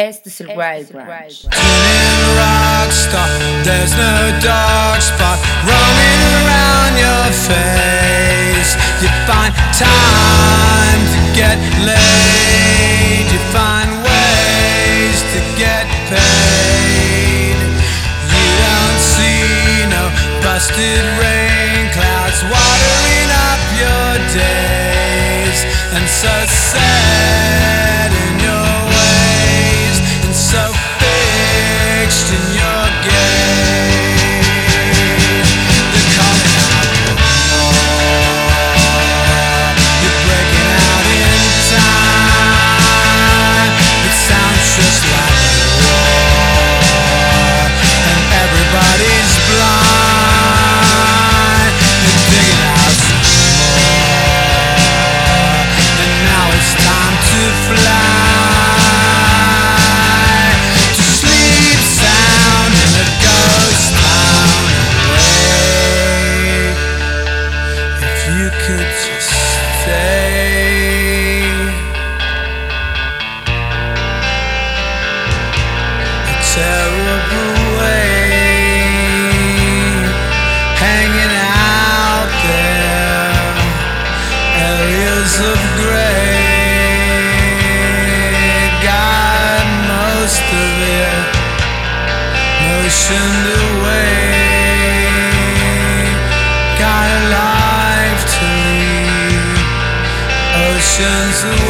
Este es el Wild Branch. rockstar, there's no dark spot roaming around your face. You find time to get laid, you find ways to get paid. You don't see no busted rain clouds watering up your days, and so sad oceans away.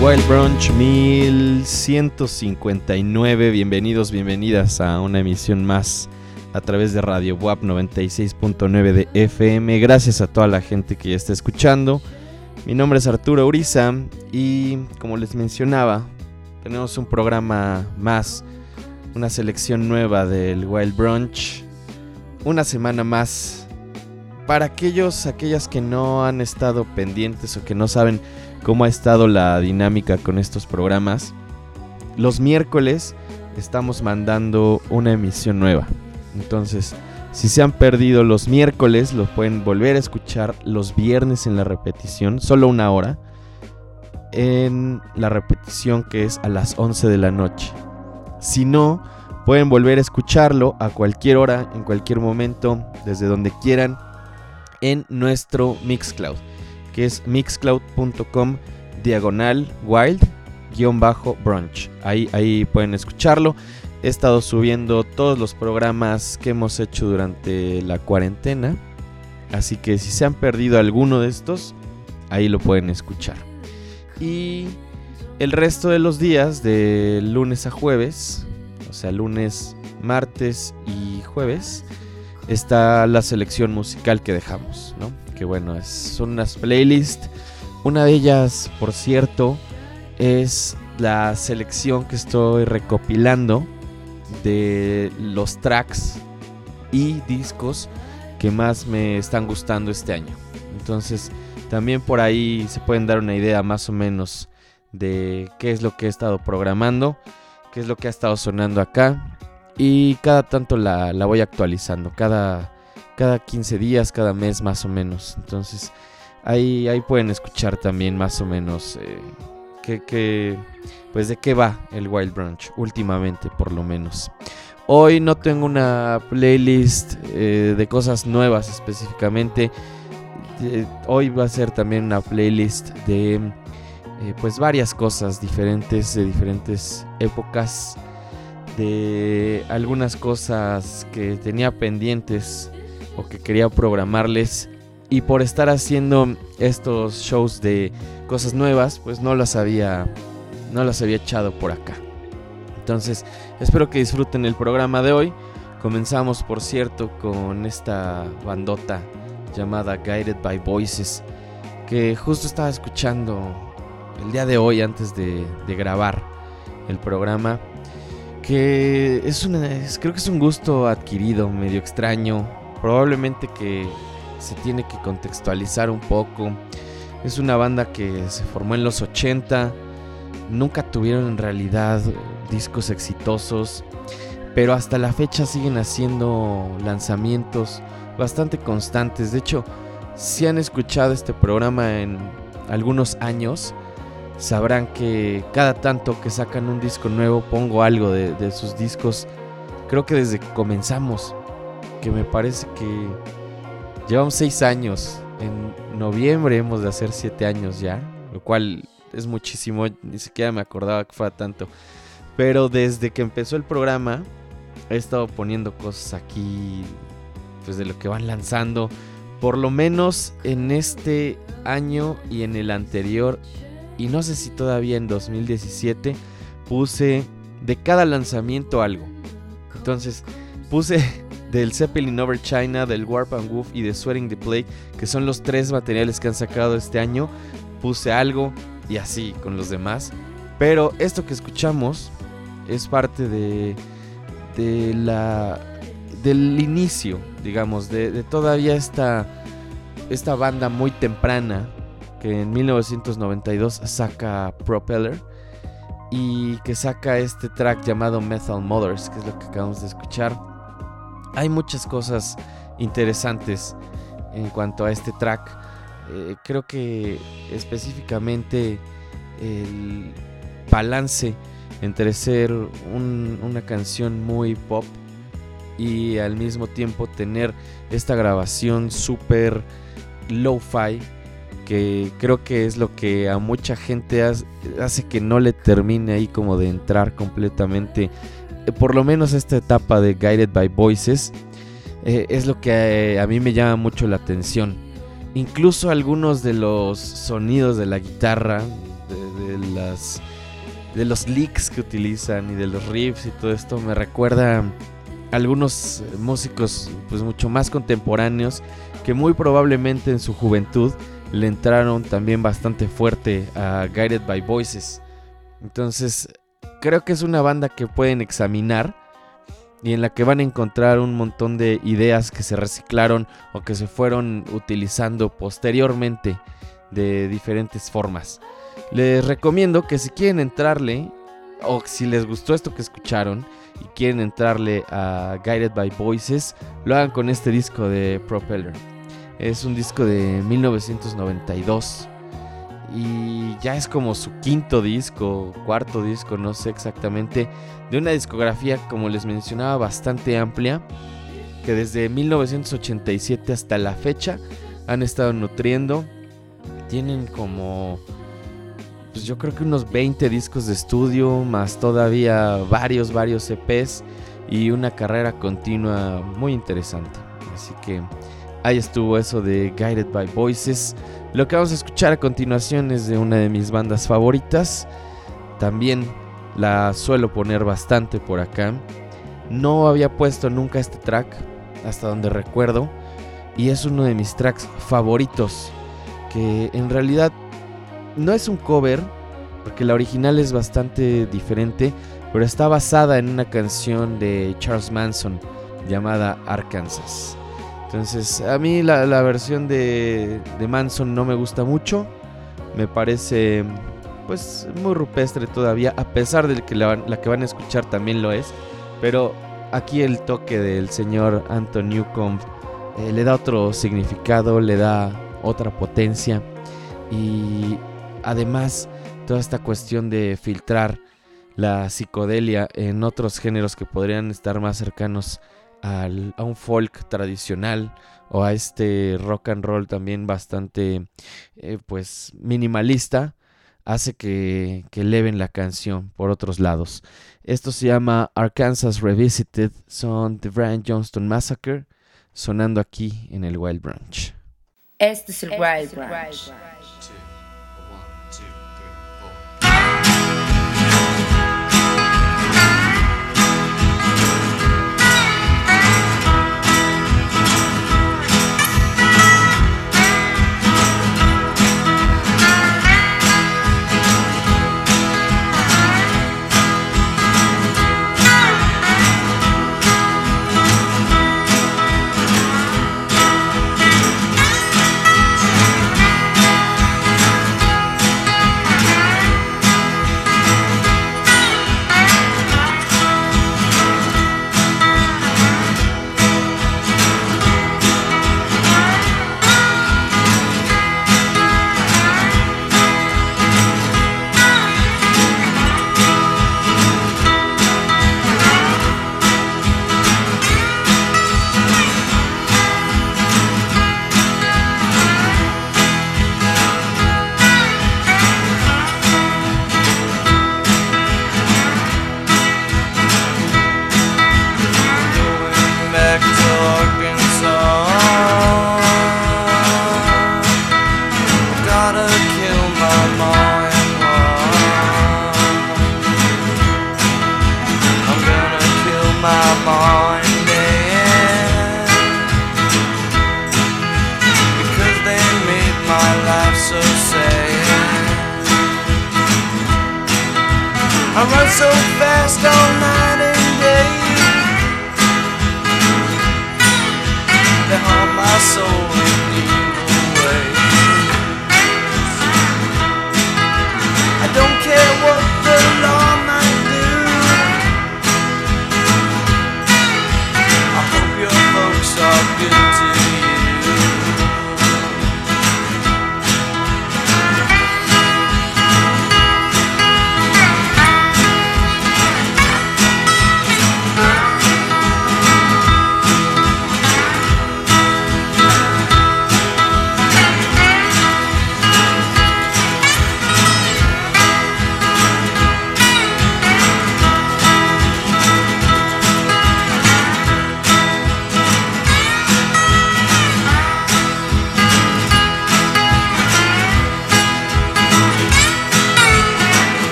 Wild Brunch 1159, bienvenidos, bienvenidas a una emisión más a través de Radio WAP 96.9 de FM. Gracias a toda la gente que ya está escuchando. Mi nombre es Arturo Uriza y como les mencionaba, tenemos un programa más, una selección nueva del Wild Brunch. Una semana más para aquellos, aquellas que no han estado pendientes o que no saben cómo ha estado la dinámica con estos programas, los miércoles estamos mandando una emisión nueva. Entonces, si se han perdido los miércoles, los pueden volver a escuchar los viernes en la repetición, solo una hora, en la repetición que es a las 11 de la noche. Si no, pueden volver a escucharlo a cualquier hora, en cualquier momento, desde donde quieran, en nuestro Mixcloud, que es mixcloud.com diagonal wild guion bajo brunch. Ahí, ahí pueden escucharlo. He estado subiendo todos los programas que hemos hecho durante la cuarentena. Así que si se han perdido alguno de estos, ahí lo pueden escuchar. Y el resto de los días, de lunes a jueves, o sea, lunes, martes y jueves, está la selección musical que dejamos, ¿no? Que bueno, son unas playlists. Una de ellas, por cierto, es la selección que estoy recopilando de los tracks y discos que más me están gustando este año. Entonces, También por ahí se pueden dar una idea más o menos de qué es lo que he estado programando, qué es lo que ha estado sonando acá. Y cada tanto la, la voy actualizando, cada, cada 15 días, cada mes más o menos. Entonces ahí, ahí pueden escuchar también más o menos eh, que, que, pues de qué va el Wild Brunch últimamente por lo menos. Hoy no tengo una playlist eh, de cosas nuevas específicamente. Eh, hoy va a ser también una playlist de eh, pues varias cosas diferentes de diferentes épocas. De algunas cosas que tenía pendientes o que quería programarles. Y por estar haciendo estos shows de cosas nuevas, pues no las había, no las había echado por acá. Entonces, espero que disfruten el programa de hoy. Comenzamos, por cierto, con esta bandota llamada Guided by Voices, que justo estaba escuchando el día de hoy antes de, de grabar el programa. Que es es- creo que es un gusto adquirido, medio extraño. Probablemente que se tiene que contextualizar un poco. Es una banda que se formó en los 80. Nunca tuvieron en realidad discos exitosos. Pero hasta la fecha siguen haciendo lanzamientos bastante constantes. De hecho, si han escuchado este programa en algunos años, sabrán que cada tanto que sacan un disco nuevo pongo algo de, sus discos. Creo que desde que comenzamos, que me parece que llevamos seis años. En noviembre hemos de hacer siete años ya, lo cual es muchísimo. Ni siquiera me acordaba que fuera tanto. Pero desde que empezó el programa, he estado poniendo cosas aquí, pues de lo que van lanzando. Por lo menos en este año y en el anterior, y no sé si todavía en 2017, puse de cada lanzamiento algo. Entonces, puse del Zeppelin Over China, del Warp and Woof y de Sweating the Plague, que son los tres materiales que han sacado este año. Puse algo y así con los demás. Pero esto que escuchamos es parte de, de la del inicio, digamos, de, de todavía esta, esta banda muy temprana que en 1992 saca Propeller y que saca este track llamado Metal Mothers, que es lo que acabamos de escuchar. Hay muchas cosas interesantes en cuanto a este track. Eh, creo que específicamente el balance entre ser un- una canción muy pop y al mismo tiempo tener esta grabación súper lo-fi que creo que es lo que a mucha gente hace, que no le termine ahí como de entrar completamente. Eh, por lo menos esta etapa de Guided by Voices eh, es lo que eh, a mí me llama mucho la atención. Incluso algunos de los sonidos de la guitarra de, las de los licks que utilizan y de los riffs y todo esto me recuerda a algunos músicos pues mucho más contemporáneos que muy probablemente en su juventud le entraron también bastante fuerte a Guided by Voices. Entonces, creo que es una banda que pueden examinar y en la que van a encontrar un montón de ideas que se reciclaron o que se fueron utilizando posteriormente de diferentes formas. Les recomiendo que si quieren entrarle o si les gustó esto que escucharon y quieren entrarle a Guided by Voices, lo hagan con este disco de Propeller. Es un disco de 1992 y ya es como su quinto disco, cuarto disco, no sé exactamente, de una discografía como les mencionaba bastante amplia, que desde 1987 hasta la fecha han estado nutriendo. Tienen como, pues yo creo que unos 20 discos de estudio, más todavía varios, varios EPs y una carrera continua muy interesante. Así que ahí estuvo eso de Guided by Voices. Lo que vamos a escuchar a continuación es de una de mis bandas favoritas. También la suelo poner bastante por acá. No había puesto nunca este track, hasta donde recuerdo. Y es uno de mis tracks favoritos. Que en realidad no es un cover, porque la original es bastante diferente. Pero está basada en una canción de Charles Manson llamada Arkansas. Entonces, a mí la, versión de, de Manson no me gusta mucho. Me parece pues muy rupestre todavía, a pesar de que la, la que van a escuchar también lo es. Pero aquí el toque del señor Anton Newcomb eh, le da otro significado, le da otra potencia. Y además, toda esta cuestión de filtrar la psicodelia en otros géneros que podrían estar más cercanos al- a un folk tradicional o a este rock and roll también bastante eh, pues minimalista hace que, que eleven la canción por otros lados. Esto se llama Arkansas Revisited, son The Brian Johnston Massacre, sonando aquí en el Wild Branch. Este es el Wild Branch.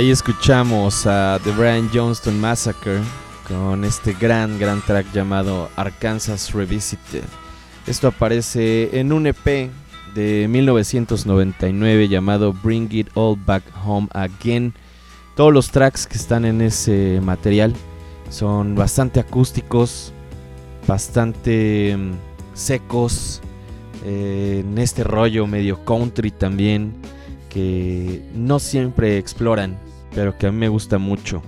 Ahí escuchamos a The Brian Johnston Massacre con este gran, gran track llamado Arkansas Revisited. Esto aparece en un EP de 1999 llamado Bring It All Back Home Again. Todos los tracks que están en ese material son bastante acústicos, bastante mm, secos, eh, en este rollo medio country también, que no siempre exploran, pero que a mí me gusta mucho.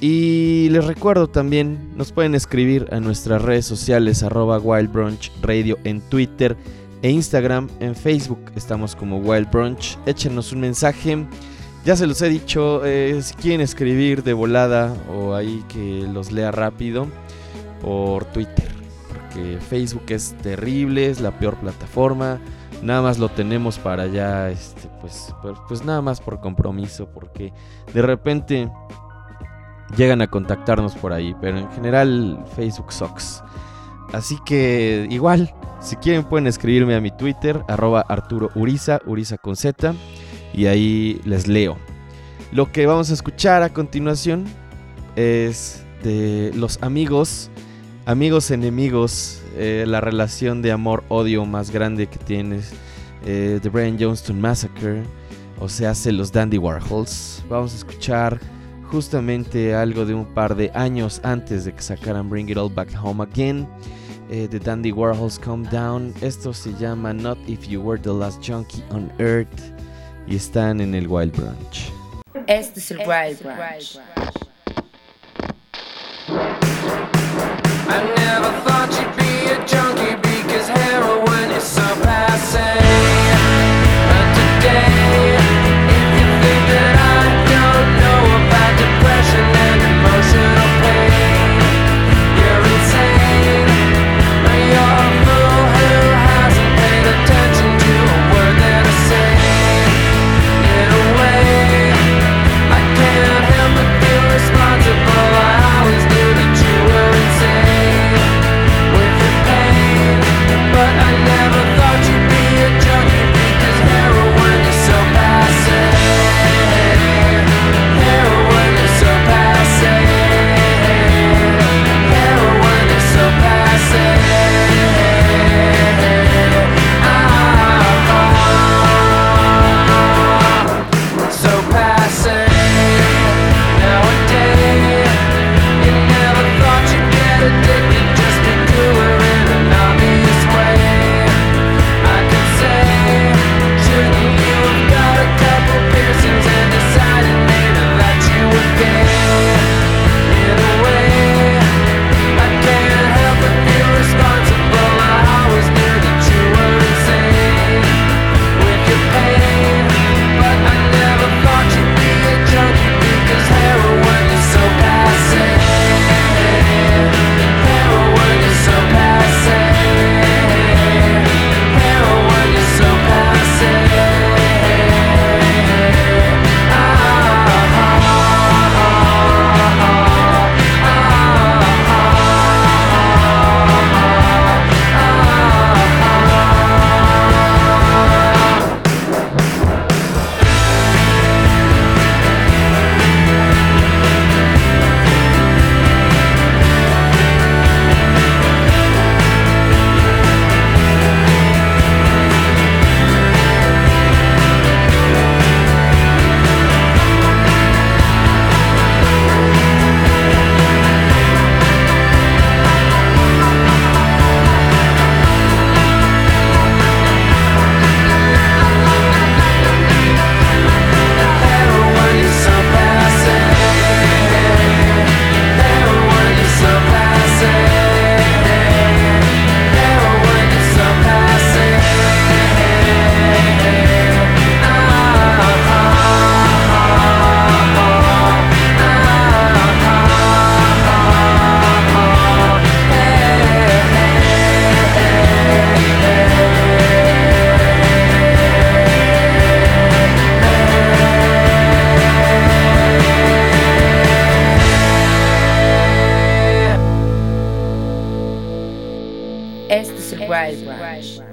Y les recuerdo también, nos pueden escribir a nuestras redes sociales, arroba Wild Brunch Radio en Twitter e Instagram, en Facebook estamos como Wild Brunch. Échenos un mensaje. Ya se los he dicho, eh, si quieren escribir de volada o ahí que los lea rápido por Twitter. Porque Facebook es terrible, es la peor plataforma. Nada más lo tenemos para ya, este, pues, pues, pues nada más por compromiso. Porque de repente llegan a contactarnos por ahí. Pero en general Facebook sucks. Así que igual, si quieren pueden escribirme a mi Twitter, arroba Arturo Uriza, Uriza con Z, y ahí les leo. Lo que vamos a escuchar a continuación es de los amigos, amigos enemigos, eh, la relación de amor-odio más grande que tienes, eh, The Brian Johnston Massacre, o sea, hace los Dandy Warhols. Vamos a escuchar justamente algo de un par de años antes de que sacaran Bring It All Back Home Again. eh, The Dandy Warhols Come Down. Esto se llama Not If You Were the Last Junkie on Earth. Y están en el Wild Branch. Este es el Wild Branch. I never your job. Este es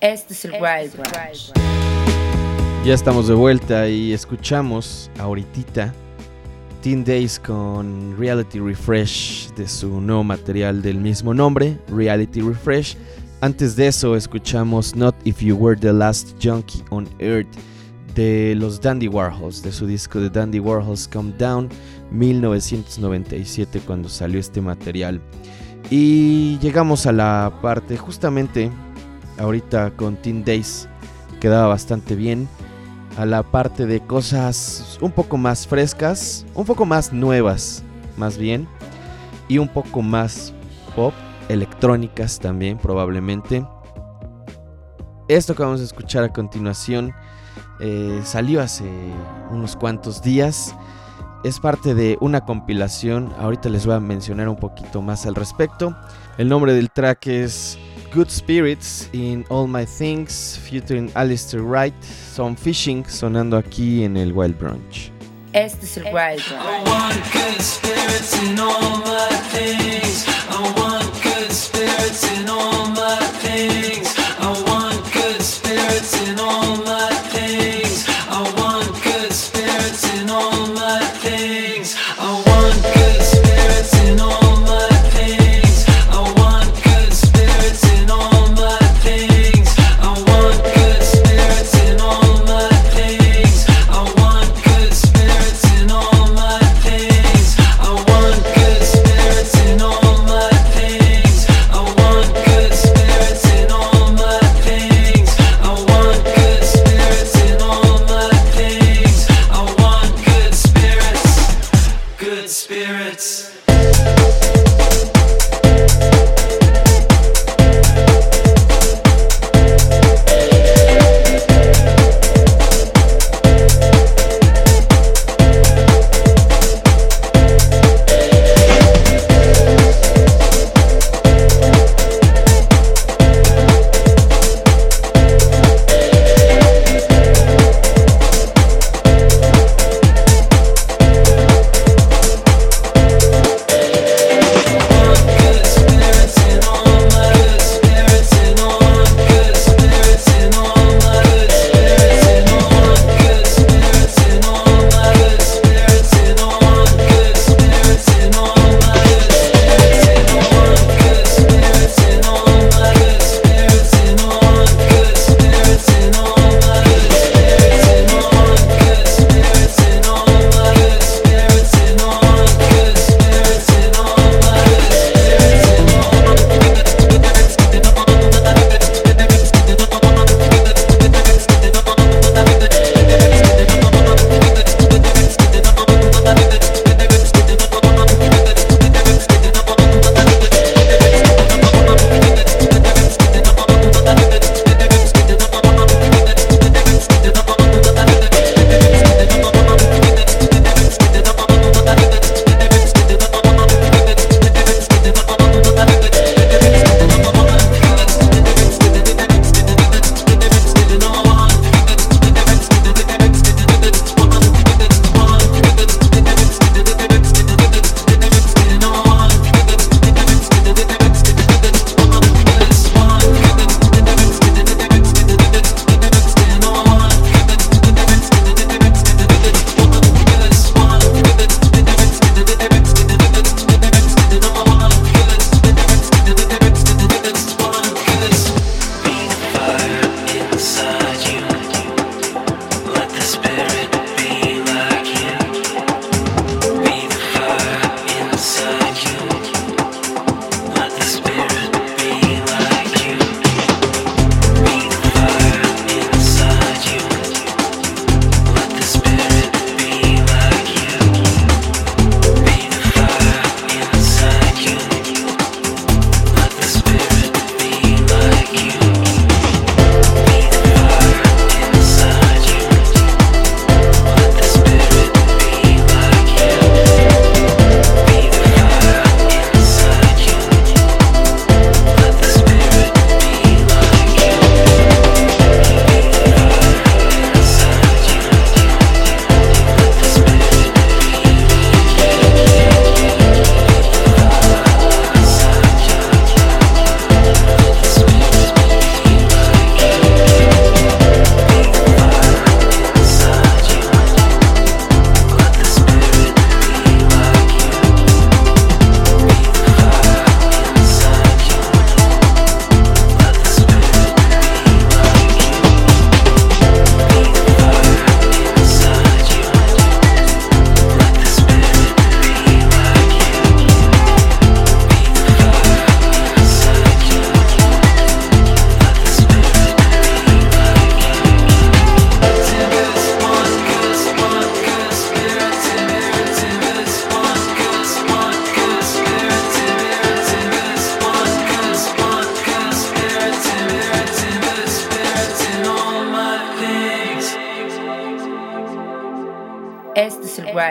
Este es el Wild Branch. Ya estamos de vuelta y escuchamos ahorita Teen Days con Reality Refresh de su nuevo material del mismo nombre, Reality Refresh. Antes de eso escuchamos Not If You Were the Last Junkie on Earth de los Dandy Warhols, de su disco de Dandy Warhols Come Down 1997 cuando salió este material. Y llegamos a la parte justamente ahorita con Teen Days, quedaba bastante bien a la parte de cosas un poco más frescas, un poco más nuevas, más bien, y un poco más pop, electrónicas también probablemente. Esto que vamos a escuchar a continuación eh, salió hace unos cuantos días. Es parte de una compilación, ahorita les voy a mencionar un poquito más al respecto. El nombre del track es Good Spirits in All My Things, featuring Alistair Wright, Some Fishing, sonando aquí en el Wild Brunch. Este es el Wild Branch.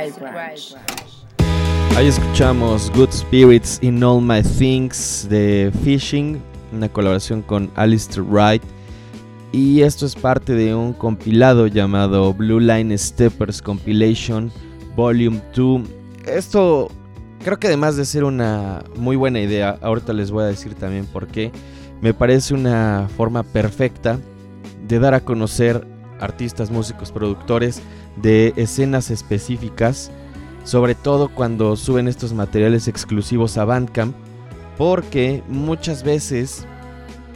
Branch. Ahí escuchamos Good Spirits in All My Things de Fishing, una colaboración con Alistair Wright. Y esto es parte de un compilado llamado Blue Line Steppers Compilation Volume 2. Esto creo que además de ser una muy buena idea, ahorita les voy a decir también por qué, me parece una forma perfecta de dar a conocer artistas, músicos, productores de escenas específicas, sobre todo cuando suben estos materiales exclusivos a Bandcamp, porque muchas veces,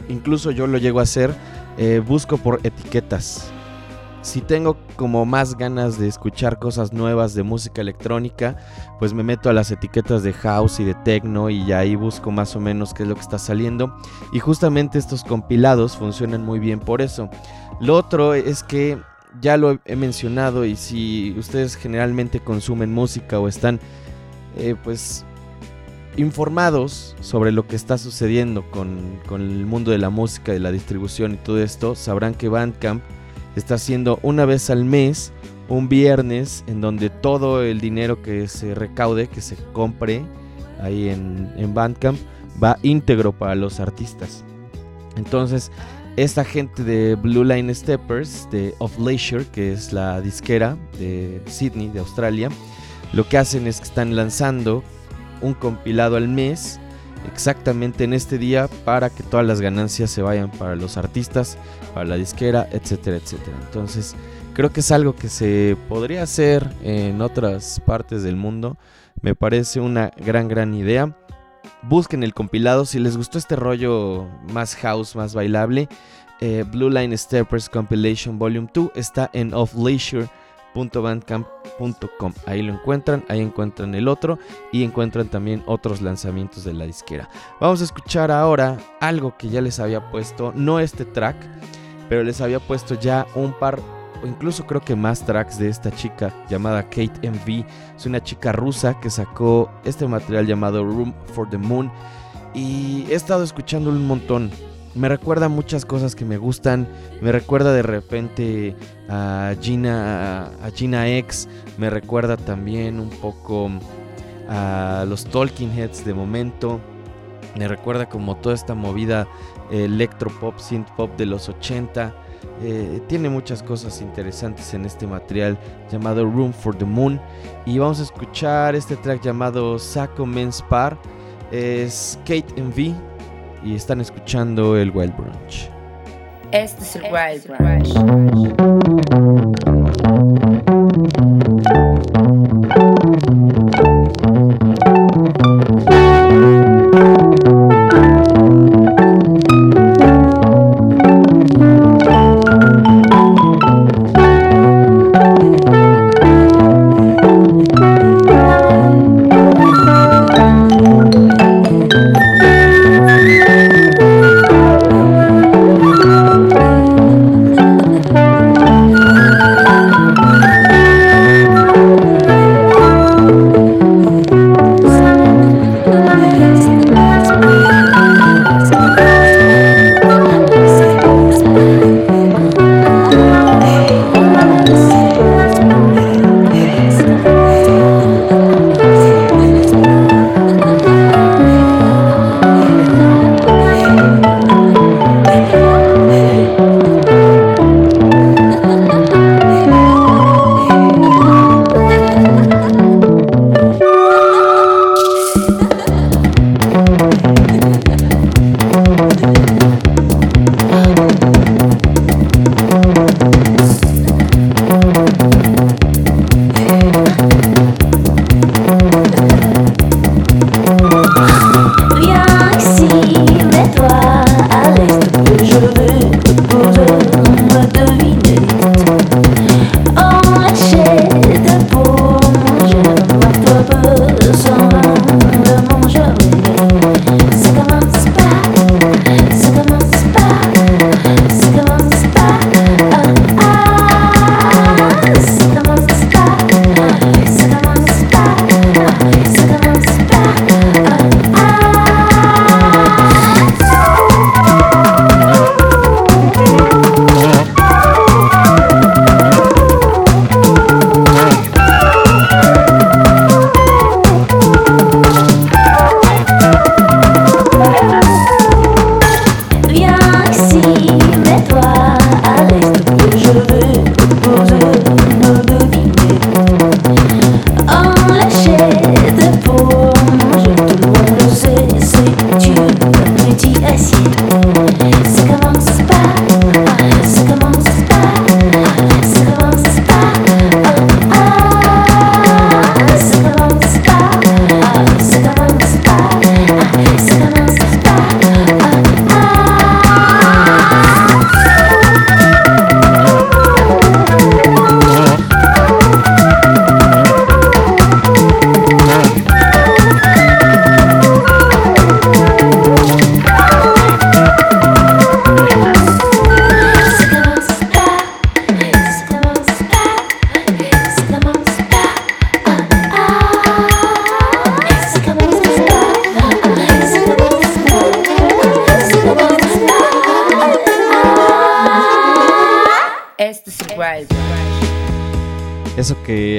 incluso yo lo llego a hacer, eh, busco por etiquetas. Si tengo como más ganas de escuchar cosas nuevas de música electrónica, pues me meto a las etiquetas de house y de techno y ahí busco más o menos qué es lo que está saliendo. Y justamente estos compilados funcionan muy bien por eso. Lo otro es que ya lo he mencionado y si ustedes generalmente consumen música o están eh, pues informados sobre lo que está sucediendo con, con el mundo de la música, de la distribución y todo esto, sabrán que Bandcamp está haciendo una vez al mes un viernes en donde todo el dinero que se recaude, que se compre ahí en, en Bandcamp, va íntegro para los artistas. Entonces, esta gente de Blue Line Steppers, de Of Leisure, que es la disquera de Sydney, de Australia, lo que hacen es que están lanzando un compilado al mes exactamente en este día para que todas las ganancias se vayan para los artistas, para la disquera, etcétera, etcétera. Entonces, creo que es algo que se podría hacer en otras partes del mundo. Me parece una gran, gran idea. Busquen el compilado si les gustó este rollo más house, más bailable. eh, Blue Line Steppers Compilation Volume 2 está en offleisure.bandcamp.com. Ahí lo encuentran, ahí encuentran el otro y encuentran también otros lanzamientos de la disquera. Vamos a escuchar ahora algo que ya les había puesto, no este track, pero les había puesto ya un par incluso creo que más tracks de esta chica llamada Kate MV. Es una chica rusa que sacó este material llamado Room for the Moon y he estado escuchándolo un montón. Me recuerda muchas cosas que me gustan. Me recuerda de repente a Gina, a Gina X. Me recuerda también un poco a los Talking Heads de momento. Me recuerda como toda esta movida eh, electropop, synth pop de los 80. Eh, tiene muchas cosas interesantes en este material llamado Room for the Moon. Y vamos a escuchar este track llamado Saco Men's Par. Es Kate MV y están escuchando el Wild Brunch. Este es el Wild Branch.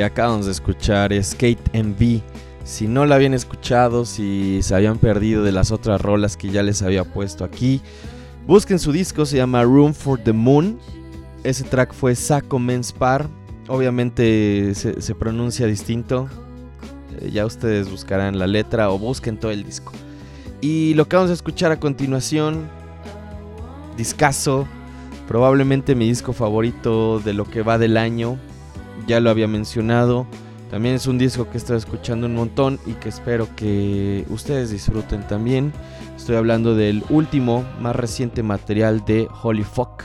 Acabamos de escuchar es Kate MV. Si no la habían escuchado, si se habían perdido de las otras rolas que ya les había puesto aquí, busquen su disco, se llama Room for the Moon. Ese track fue Saco Men's Par. Obviamente se, pronuncia distinto. Eh, ya ustedes buscarán la letra o busquen todo el disco. Y lo que vamos a escuchar a continuación, discazo, probablemente mi disco favorito de lo que va del año. Ya lo había mencionado. También es un disco que he estado escuchando un montón y que espero que ustedes disfruten también. Estoy hablando del último, más reciente material de Holy Fuck.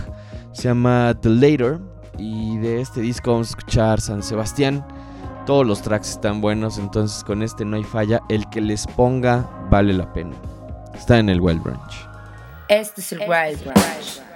Se llama The Later. Y de este disco vamos a escuchar San Sebastián. Todos los tracks están buenos, entonces con este no hay falla. El que les ponga vale la pena. Está en el Well Branch. Este es el Wild Branch.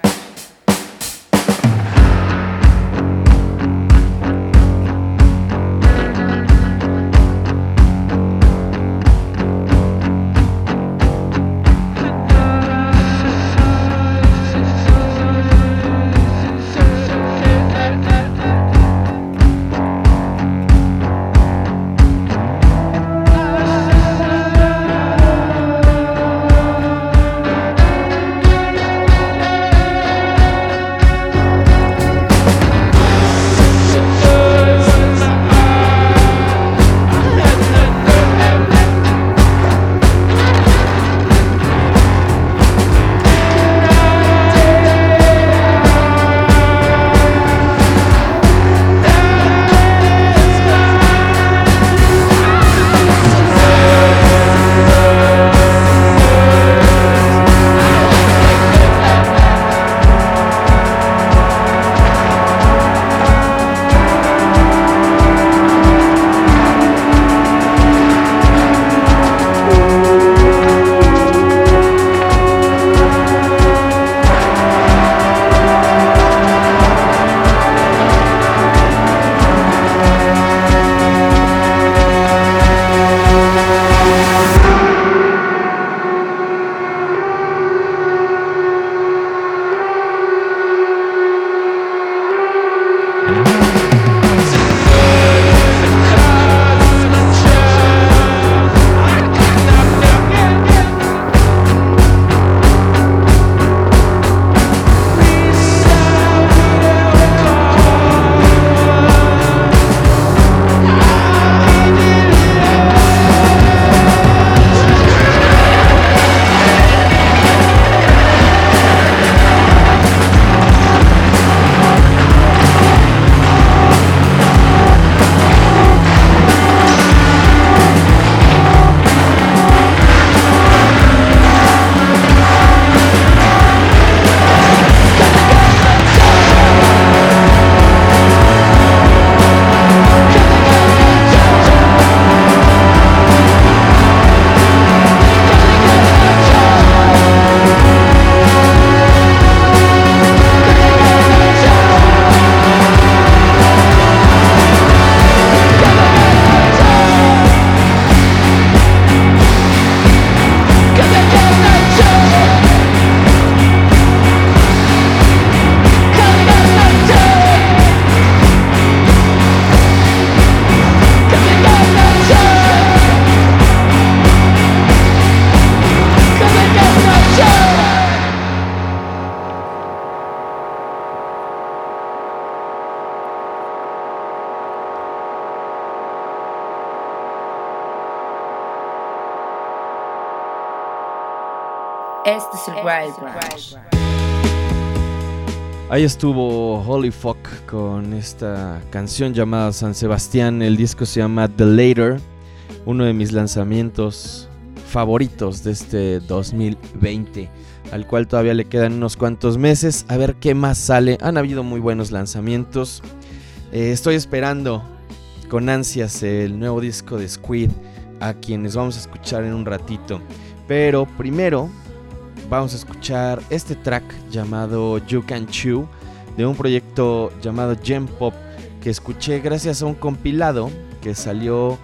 Ahí estuvo Holy Fuck con esta canción llamada San Sebastián. El disco se llama The Later, uno de mis lanzamientos favoritos de este 2020, al cual todavía le quedan unos cuantos meses. A ver qué más sale. Han habido muy buenos lanzamientos. Eh, estoy esperando con ansias el nuevo disco de Squid, a quienes vamos a escuchar en un ratito. Pero primero vamos a escuchar este track llamado You Can Chew de un proyecto llamado Gem Pop que escuché gracias a un compilado que salió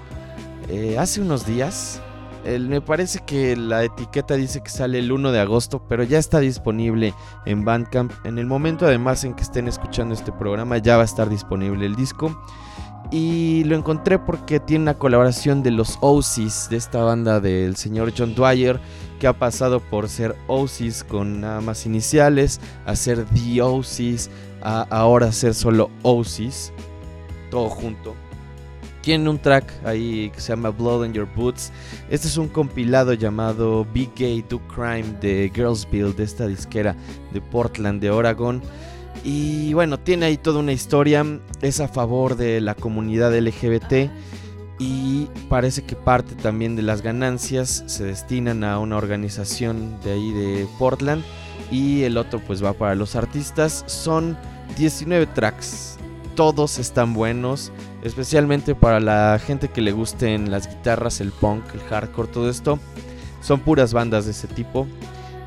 eh, hace unos días. Me parece que la etiqueta dice que sale el 1 de agosto, pero ya está disponible en Bandcamp. En el momento además en que estén escuchando este programa ya va a estar disponible el disco. Y lo encontré porque tiene una colaboración de los Oasis, de esta banda del señor John Dwyer, que ha pasado por ser Oasis con nada más iniciales, a ser The Oasis, a ahora ser solo Oasis, todo junto. Tiene un track ahí que se llama Blood on Your Boots. Este es un compilado llamado Big Gay Do Crime de Girlsville, de esta disquera de Portland, de Oregon. Y bueno, tiene ahí toda una historia. Es a favor de la comunidad LGBT. Y parece que parte también de las ganancias se destinan a una organización de ahí de Portland. Y el otro pues va para los artistas. Son 19 tracks. Todos están buenos. Especialmente para la gente que le gusten las guitarras, el punk, el hardcore, todo esto. Son puras bandas de ese tipo.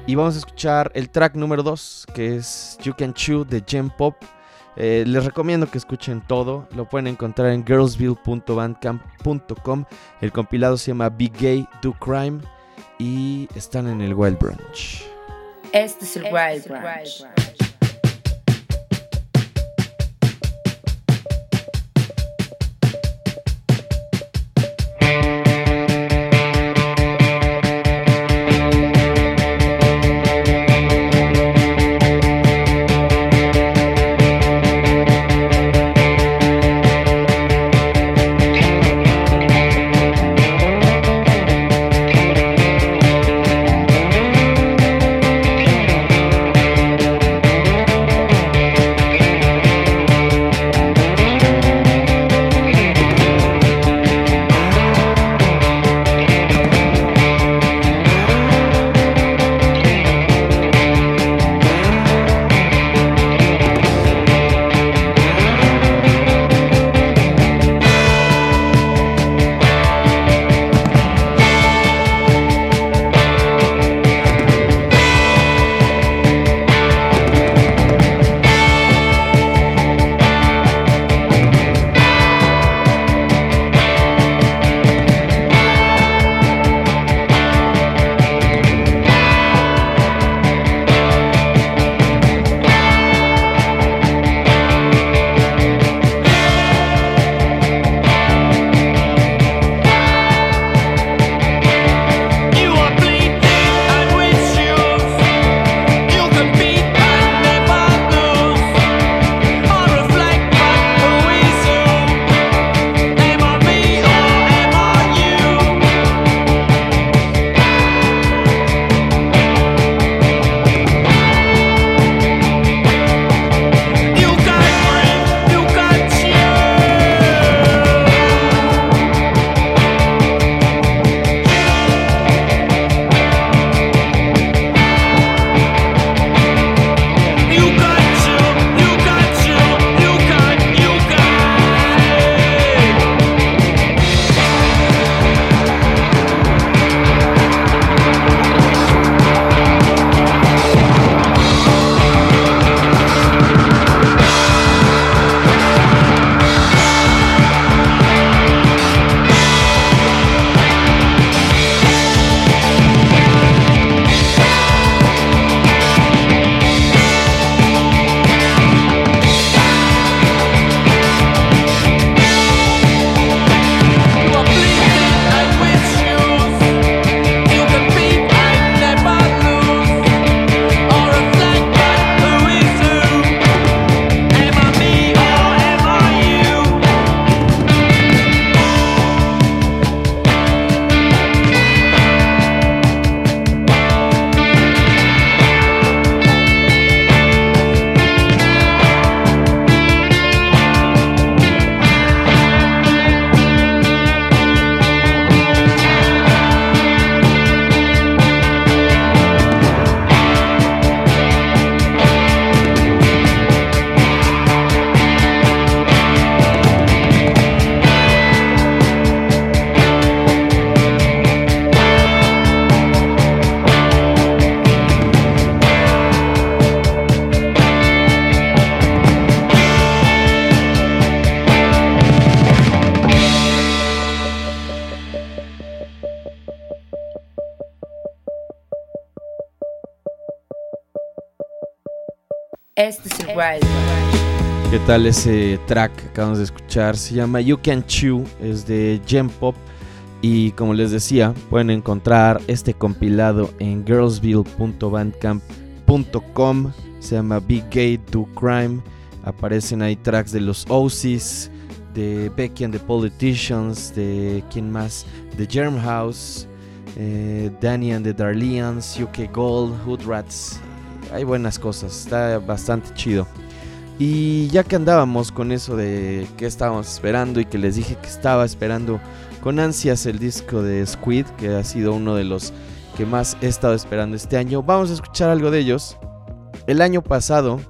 Y vamos a escuchar el track número 2, que es You Can Chew de Gem Pop. Eh, les recomiendo que escuchen todo. Lo pueden encontrar en girlsville.bandcamp.com. El compilado se llama Big Gay Do Crime. Y están en el Wild Branch. Este es el Wild Branch. ¿Qué tal ese track que acabamos de escuchar? Se llama You Can Chew, es de Gem Pop. Y como les decía, pueden encontrar este compilado en girlsville.bandcamp.com. Se llama Big Gay Do Crime. Aparecen ahí tracks de los OCs, de Becky and the Politicians, de quién más, de Germ House, eh, Danny and the Darlians, UK Gold, Hood Rats. Hay buenas cosas, está bastante chido. Y ya que andábamos con eso de que estábamos esperando y que les dije que estaba esperando con ansias el disco de Squid, que ha sido uno de los que más he estado esperando este año, vamos a escuchar algo de ellos. El año pasado,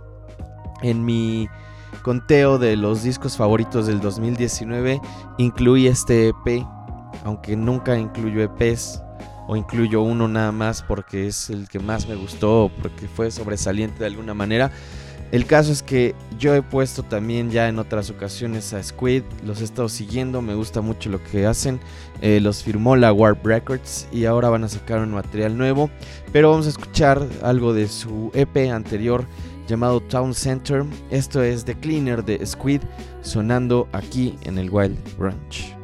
en mi conteo de los discos favoritos del 2019, incluí este EP, aunque nunca incluyo EPs o incluyo uno nada más porque es el que más me gustó, porque fue sobresaliente de alguna manera. El caso es que yo he puesto también ya en otras ocasiones a Squid, los he estado siguiendo, me gusta mucho lo que hacen, eh, los firmó la Warp Records y ahora van a sacar un material nuevo, pero vamos a escuchar algo de su EP anterior llamado Town Center, esto es The Cleaner de Squid sonando aquí en el Wild Ranch.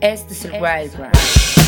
Este es el Wild Ranch.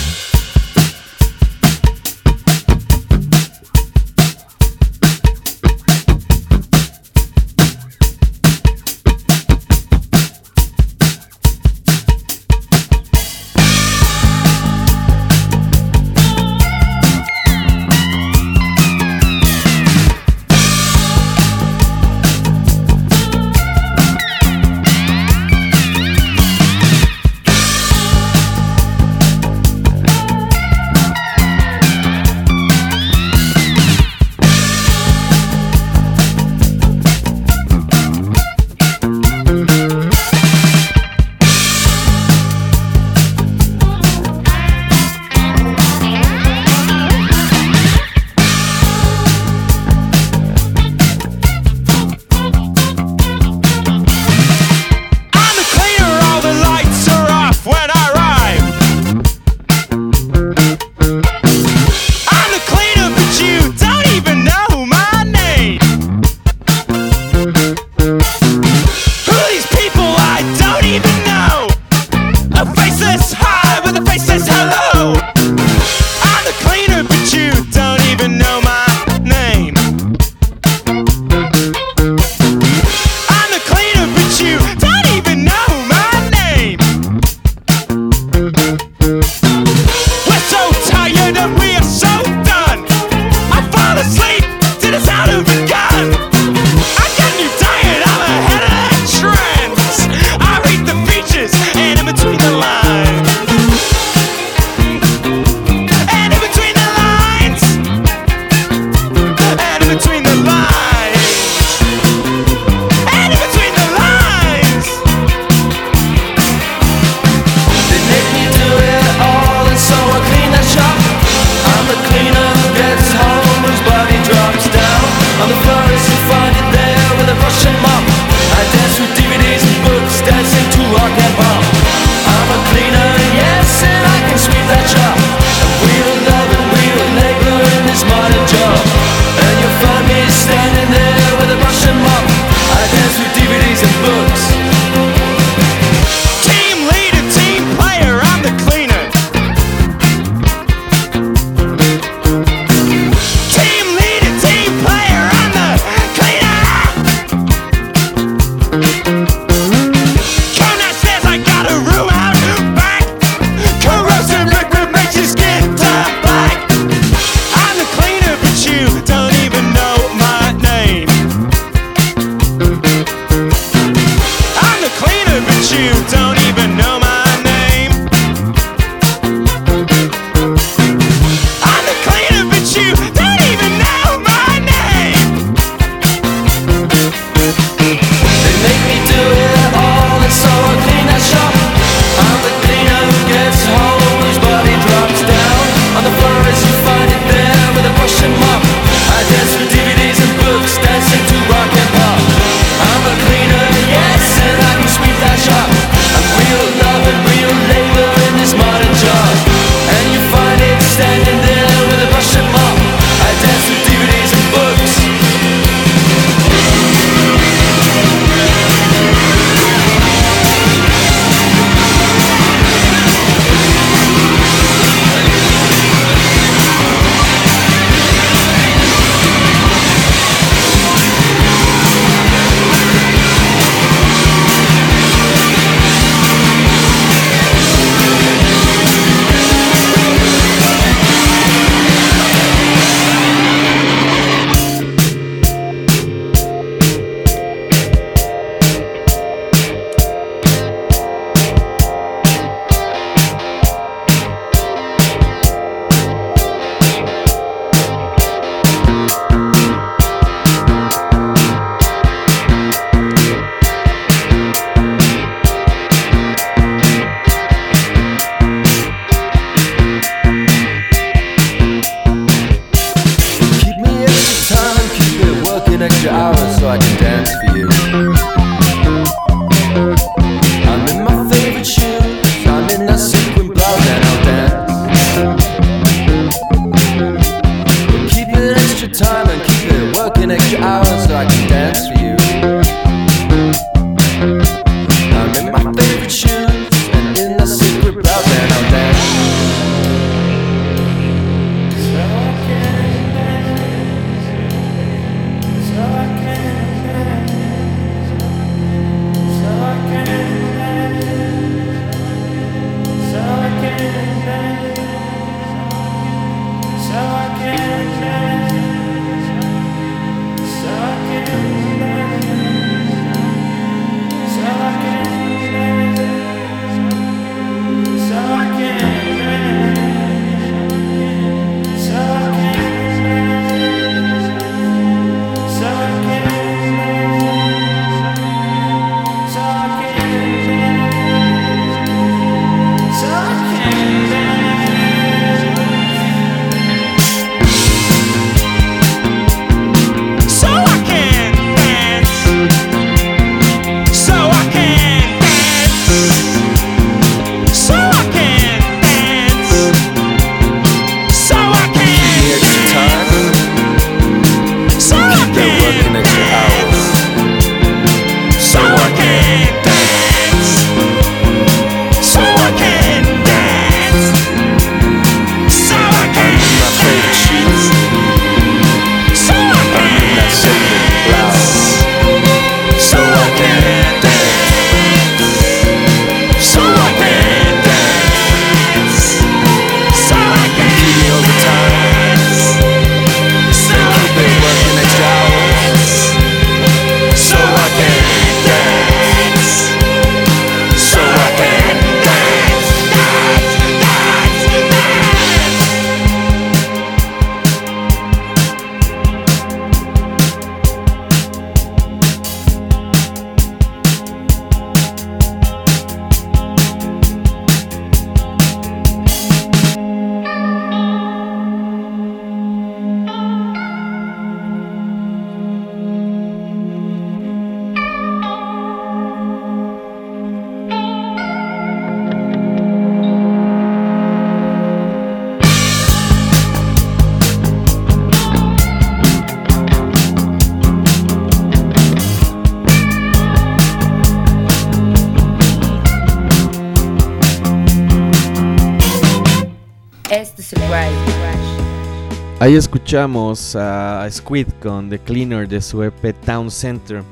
Escuchamos a Squid con The Cleaner de su EP Town Center.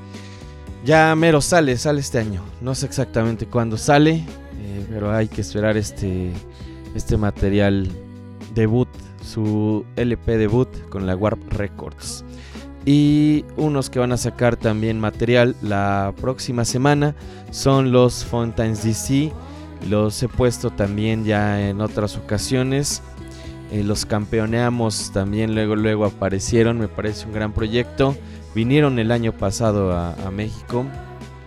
Ya mero sale, sale este año. No sé exactamente cuándo sale, eh, pero hay que esperar este, este material debut, su LP debut con la Warp Records. Y unos que van a sacar también material la próxima semana son los Fountains DC. Los he puesto también ya en otras ocasiones. Eh, los campeoneamos también, luego, luego aparecieron. Me parece un gran proyecto. Vinieron el año pasado a, México.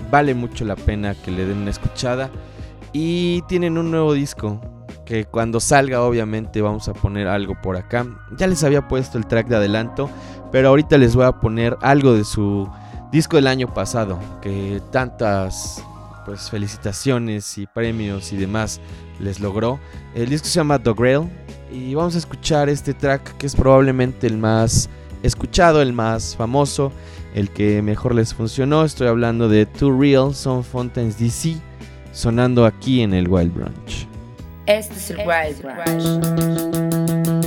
Vale mucho la pena que le den una escuchada. Y tienen un nuevo disco. Que cuando salga, obviamente, vamos a poner algo por acá. Ya les había puesto el track de adelanto. Pero ahorita les voy a poner algo de su disco del año pasado. Que tantas pues felicitaciones y premios y demás les logró. El disco se llama The Grail y vamos a escuchar este track que es probablemente el más escuchado, el más famoso, el que mejor les funcionó. Estoy hablando de Too Real Son Fountains DC sonando aquí en el Wild Brunch. Este es el Rise Rush.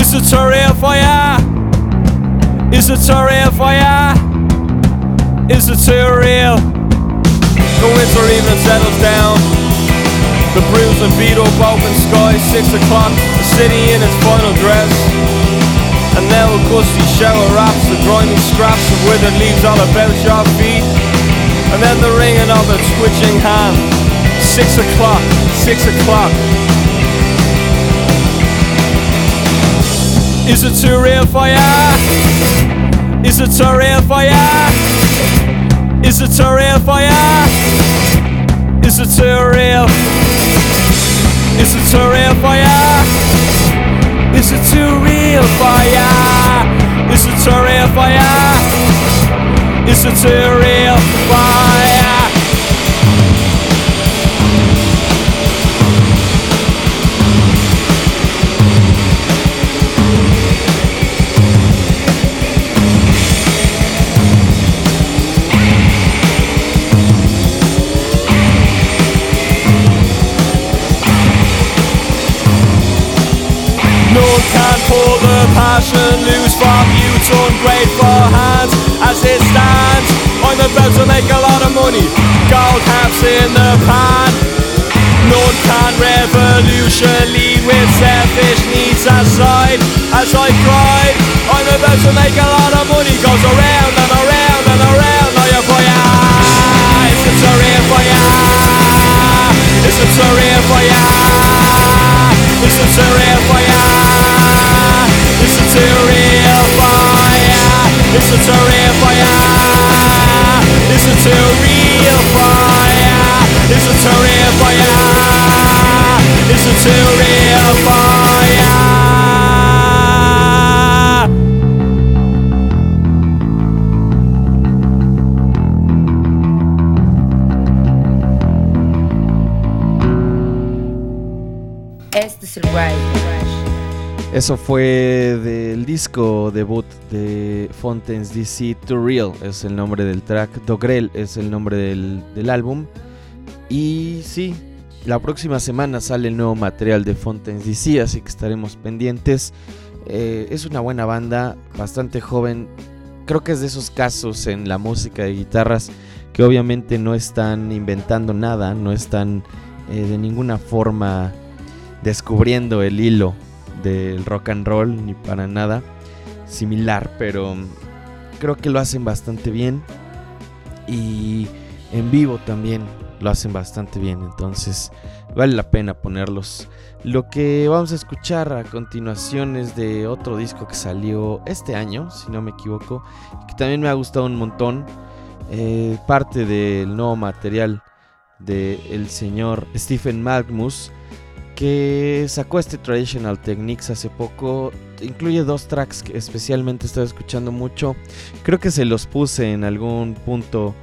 Is it too real for ya? Is it too real for ya? Is it too real? The winter even settles down the bruised and beat up open sky, six o'clock, the city in its final dress. And now a gusty shower wraps the grimy scraps of withered leaves all about your feet. And then the ringing of a twitching hand. Six o'clock, six o'clock. Is it too real for ya? Is it too real for ya? Is it too real for ya? Is it too real? Is it too real for ya? Is it too real for ya? Is it too real for ya? Is it too real for passion loose from youth's ungrateful hands as it stands. I'm about to make a lot of money, gold caps in the pan. None can revolution lead with selfish needs aside. As I cried, I'm about to make a lot of money, goes around and around and around. Now you for ya, it's a surreal for ya, it's a surreal for ya. It's a surreal for ya. It's a surreal for ya. It's a surreal for ya. It's a surreal for ya. It's a surreal for ya. It's a surreal for Eso fue del disco debut de Fontaines DC To Real, es el nombre del track. Dogrel es el nombre del, álbum. Y sí, la próxima semana sale el nuevo material de Fontaines DC, así que estaremos pendientes. Eh, es una buena banda, bastante joven. Creo que es de esos casos en la música de guitarras que obviamente no están inventando nada, no están eh, de ninguna forma descubriendo el hilo del rock and roll ni para nada similar, pero creo que lo hacen bastante bien y en vivo también lo hacen bastante bien, entonces vale la pena ponerlos. Lo que vamos a escuchar a continuación es de otro disco que salió este año, si no me equivoco, que también me ha gustado un montón, eh, parte del nuevo material del señor Stephen Magnus que sacó este Traditional Techniques hace poco. Incluye dos tracks que especialmente estoy escuchando mucho. Creo que se los puse en algún punto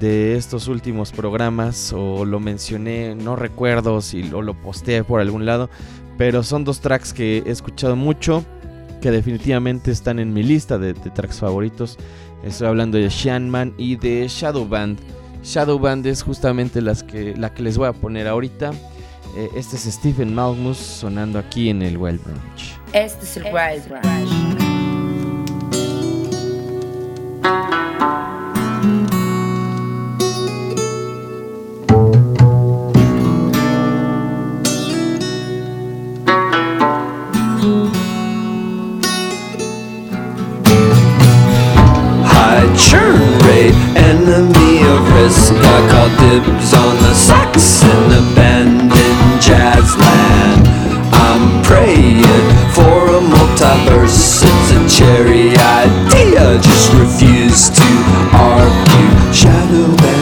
de estos últimos programas o lo mencioné, no recuerdo si lo, lo posteé por algún lado, pero son dos tracks que he escuchado mucho, que definitivamente están en mi lista de, tracks favoritos. Estoy hablando de Shanman y de Shadow Band. Shadow Band es justamente las que, la que les voy a poner ahorita. Eh, este es Stephen Malmus sonando aquí en el Wild Branch. Este es el. High churn rate, enemy of risk. I call dibs on the sax in abandoned jazz I'm praying for a multiverse. It's a cherry idea, just refuse to argue. Shadow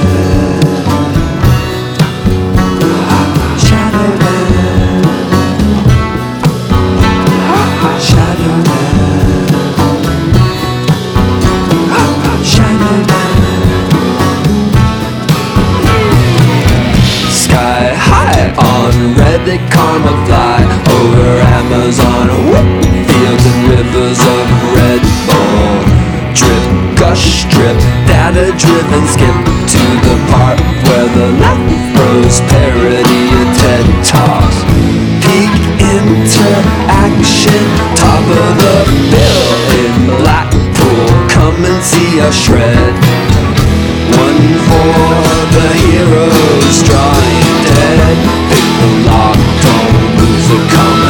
they karma fly over Amazon. Whoop! Fields and rivers of Red Bull. Drip, gush, drip, data driven. Skip to the part where the left throws parody of TED Talks. Peak interaction, top of the bill in Blackpool. Come and see us shred. One for the heroes drawing dead the lock, Don't lose the Come.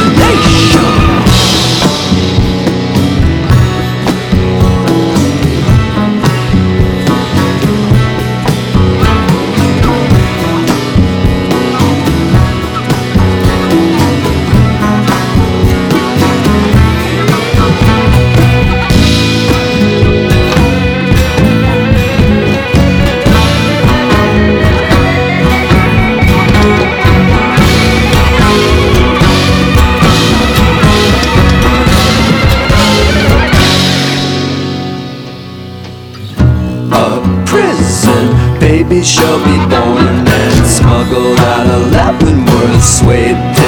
Babies shall be born and smuggled out of weight addendum.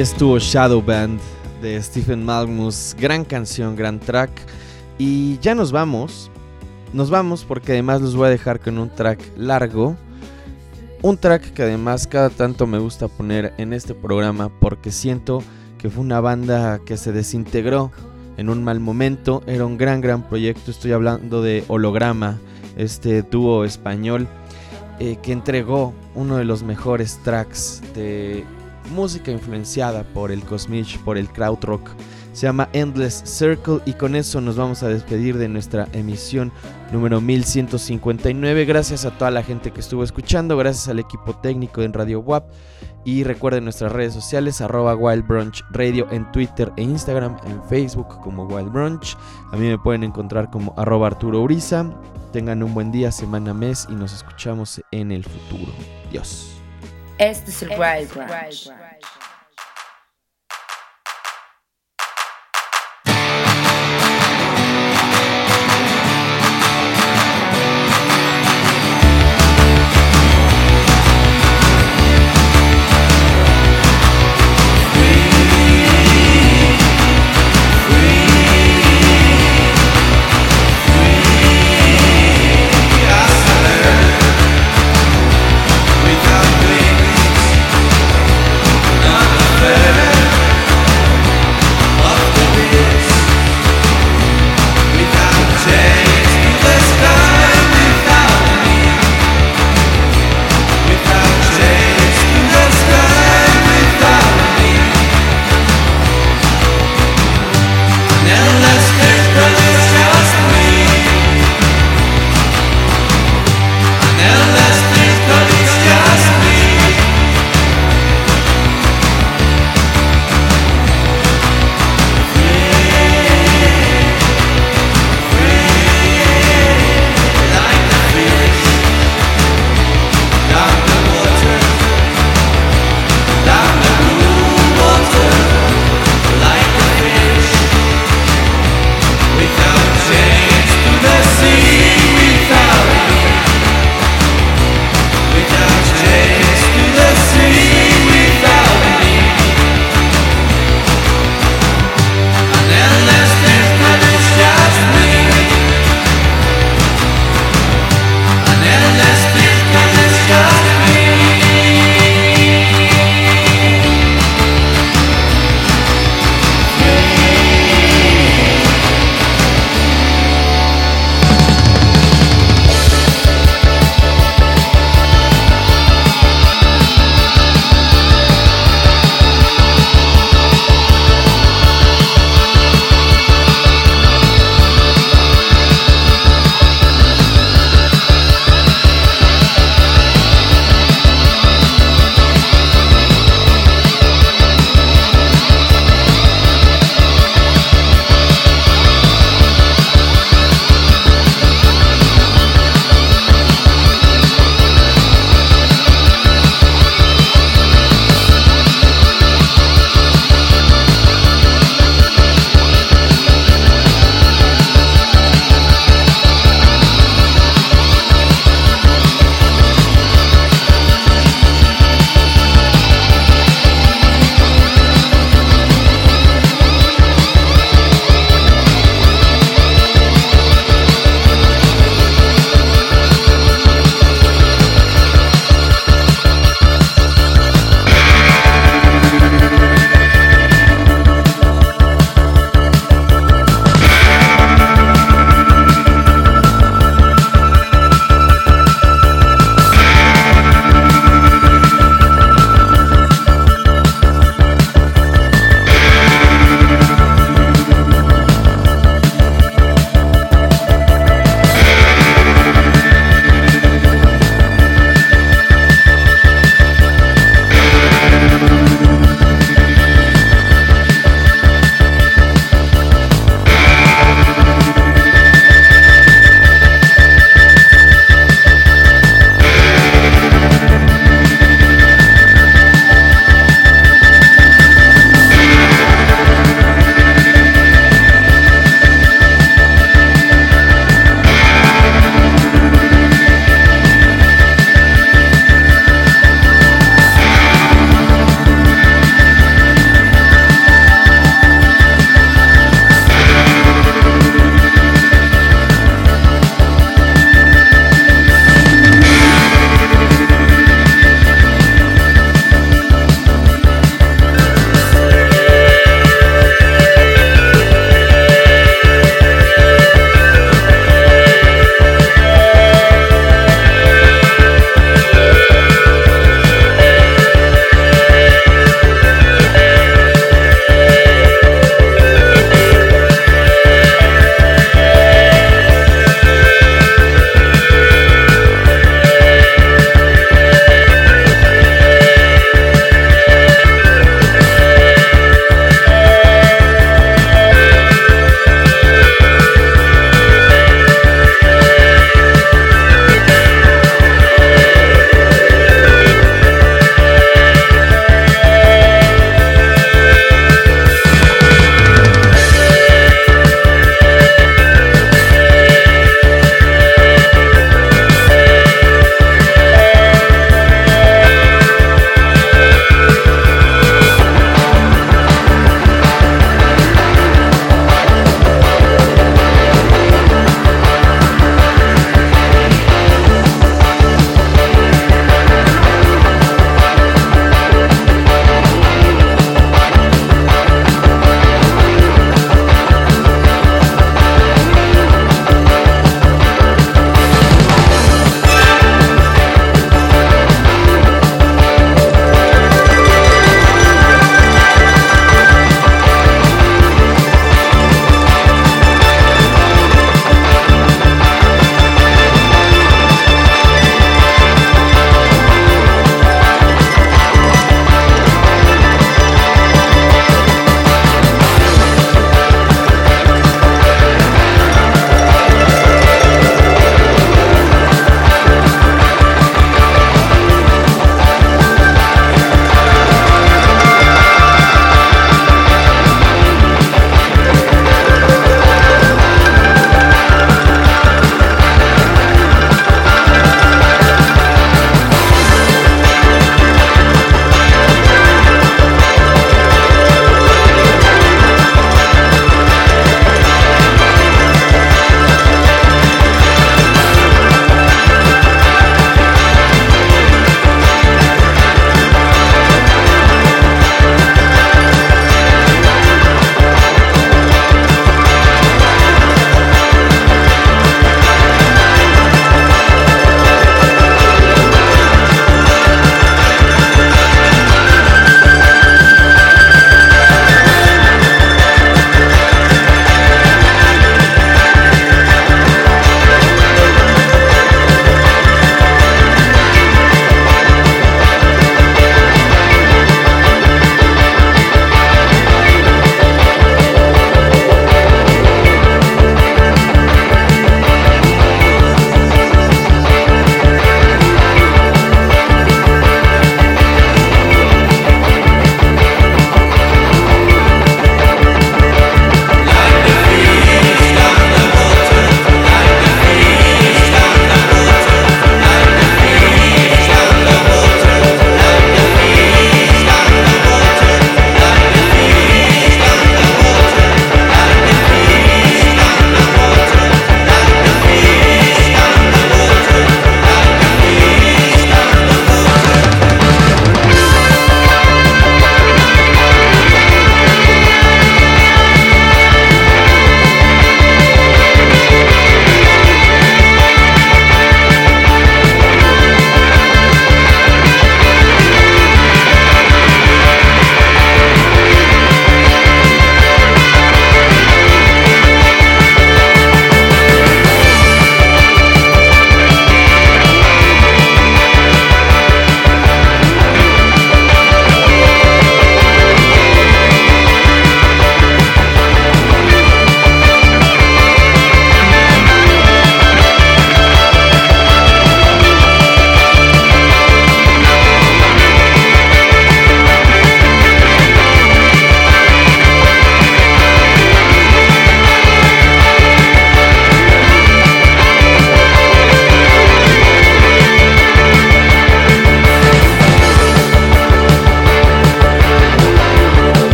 Estuvo Shadow Band de Stephen Malmus. Gran canción, gran track. Y ya nos vamos. Nos vamos porque además los voy a dejar con un track largo. Un track que además cada tanto me gusta poner en este programa porque siento que fue una banda que se desintegró en un mal momento. Era un gran, gran proyecto. Estoy hablando de Holograma, este dúo español eh, que entregó uno de los mejores tracks de música influenciada por el Cosmich, por el krautrock. Se llama Endless Circle y con eso nos vamos a despedir de nuestra emisión número 1159. Gracias a toda la gente que estuvo escuchando, gracias al equipo técnico en Radio WAP y recuerden nuestras redes sociales arroba Wild Brunch Radio en Twitter e Instagram, en Facebook como Wild Brunch. A mí me pueden encontrar como arroba Arturo Uriza. Tengan un buen día, semana, mes y nos escuchamos en el futuro. Dios. Este es el Wild Rush.